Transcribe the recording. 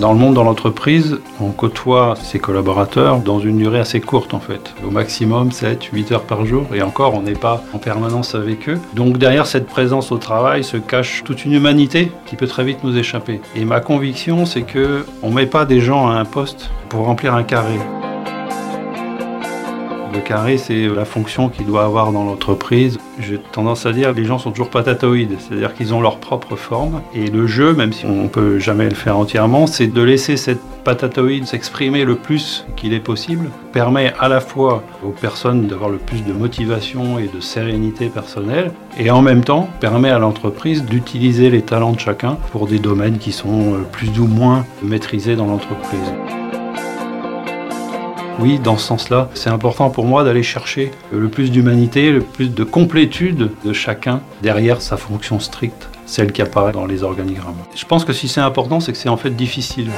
Dans le monde dans l'entreprise, on côtoie ses collaborateurs dans une durée assez courte en fait. Au maximum 7, 8 heures par jour et encore on n'est pas en permanence avec eux. Donc derrière cette présence au travail se cache toute une humanité qui peut très vite nous échapper. Et ma conviction c'est que on met pas des gens à un poste pour remplir un carré. Le carré, c'est la fonction qu'il doit avoir dans l'entreprise. J'ai tendance à dire que les gens sont toujours patatoïdes, c'est-à-dire qu'ils ont leur propre forme. Et le jeu, même si on ne peut jamais le faire entièrement, c'est de laisser cette patatoïde s'exprimer le plus qu'il est possible, permet à la fois aux personnes d'avoir le plus de motivation et de sérénité personnelle, et en même temps permet à l'entreprise d'utiliser les talents de chacun pour des domaines qui sont plus ou moins maîtrisés dans l'entreprise. Oui, dans ce sens-là, c'est important pour moi d'aller chercher le plus d'humanité, le plus de complétude de chacun derrière sa fonction stricte, celle qui apparaît dans les organigrammes. Je pense que si c'est important, c'est que c'est en fait difficile.